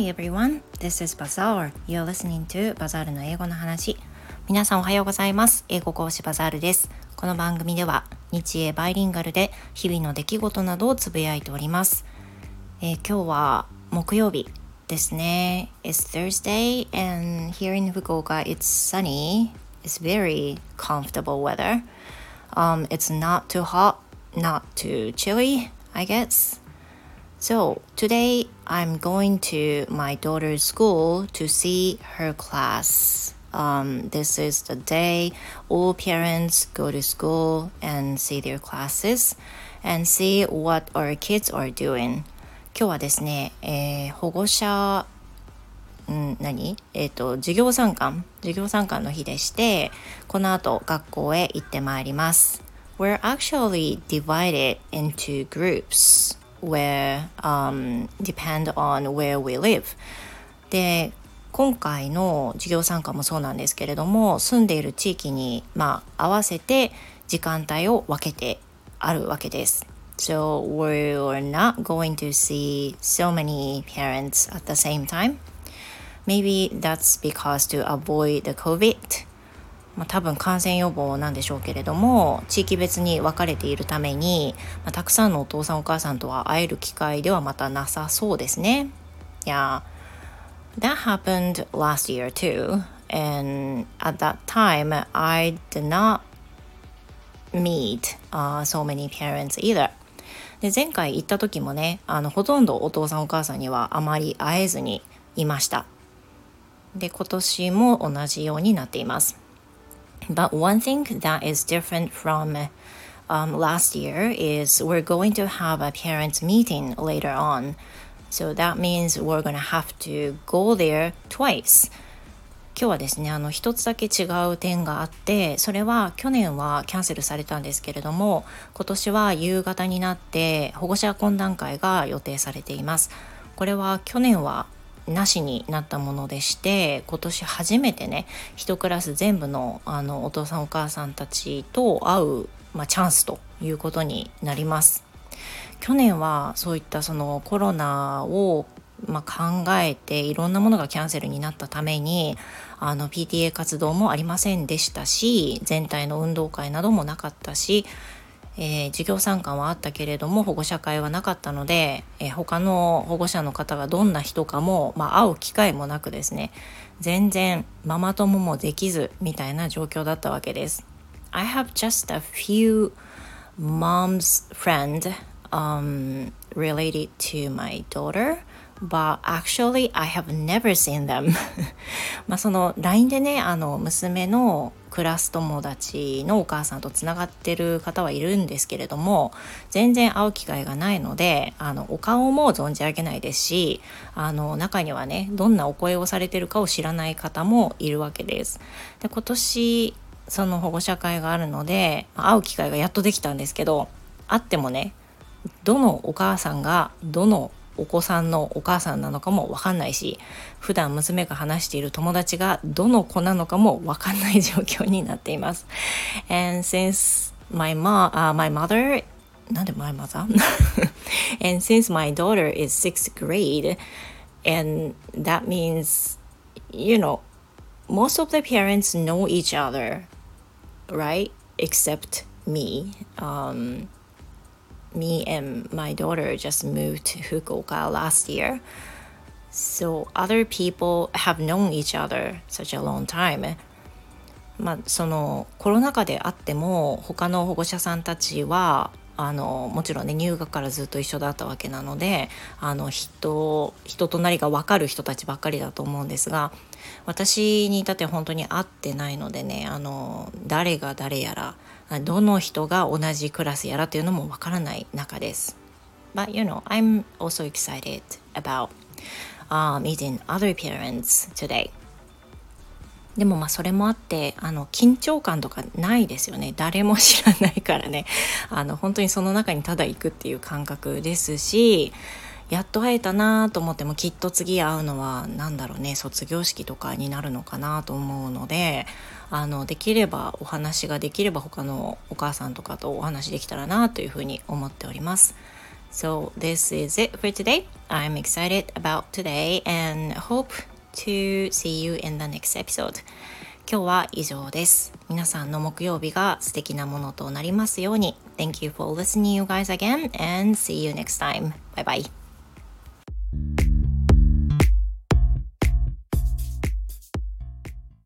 Hi everyone, this is Bazaar. You're listening to Bazaar の英語の話。皆さんおはようございます。英語講師バザールです。この番組では日英バイリンガルで日々の出来事などをつぶやいております。えー、今日は木曜日ですね。It's Thursday and here in Fukuoka it's sunny. It's very comfortable weather. Um, it's not too hot, not too chilly, I guess. So today I'm going to my daughter's school to see her class. Um, this is the day all parents go to school and see their classes and see what our kids are doing. 今日はですね、えー、保護者ん何えっ、ー、と授業参観授業参観の日でしてこの後学校へ行ってまいります We're actually divided into groups Where um, depend on where we live で今回の授業参加もそうなんですけれども住んでいる地域に、まあ、合わせて時間帯を分けてあるわけです。So we're not going to see so many parents at the same time. Maybe that's because to avoid the COVID まあ、多分感染予防なんでしょうけれども地域別に分かれているために、まあ、たくさんのお父さんお母さんとは会える機会ではまたなさそうですね。Yeah, that happened last year too. And at that time, I did not meet、uh, so many parents either. で前回行った時もねあのほとんどお父さんお母さんにはあまり会えずにいました。で今年も同じようになっています。But one thing that is different from um, last year is we're going to have a parents meeting later on. So that means we're gonna have to go there twice. 今日はですねあの一つだけ違う点があってそれは去年はキャンセルされたんですけれども今年は夕方になって保護者懇談会が予定されていますこれは去年はなしになったものでして今年初めてね1クラス全部のあのお父さんお母さんたちと会う、まあ、チャンスということになります。去年はそういったそのコロナをまあ、考えていろんなものがキャンセルになったためにあの PTA 活動もありませんでしたし全体の運動会などもなかったしえー、授業参観はあったけれども保護者会はなかったので、えー、他の保護者の方がどんな人かも、まあ、会う機会もなくですね全然ママ友もできずみたいな状況だったわけです。I have just a few mom's friend、um, related to my daughter but actually I have never seen them まあその LINE でねあの娘のクラス友達のお母さんとつながってる方はいるんですけれども全然会う機会がないのであのお顔も存じ上げないですしあの中にはねどんなお声をされてるかを知らない方もいるわけです。で今年その保護者会があるので会う機会がやっとできたんですけど会ってもねどのお母さんがどのお子さんのお母さんなのかもわかんないし普段娘が話している友達がどの子なのかもわかんない状況になっています。And since my, ma, uh, my mother なんで my mother? and since my daughter is sixth grade and that means you know most of the parents know each other right except me um, me and my daughter just moved to Fukuoka last year. So other people have known each other such a long time. まあ、そのコロナ禍であっても他の保護者さんたちはあのもちろんね入学からずっと一緒だったわけなのであの人人となりが分かる人たちばっかりだと思うんですが私に至って本当に会ってないのでねあの誰が誰やらどの人が同じクラスやらというのもわからない中です。But you know, I'm also excited about、uh, meeting other parents today. でもまあそれもあってあの緊張感とかないですよね誰も知らないからね あの本当にその中にただ行くっていう感覚ですしやっと会えたなと思ってもきっと次会うのは何だろうね卒業式とかになるのかなと思うのであのできればお話ができれば他のお母さんとかとお話できたらなというふうに思っております。So this is it for today. I'm excited about today and hope to see you in the next episode. 今日は以上です。皆さんの木曜日が素敵なものとなりますように。Thank you for listening you guys again and see you next time. Bye bye.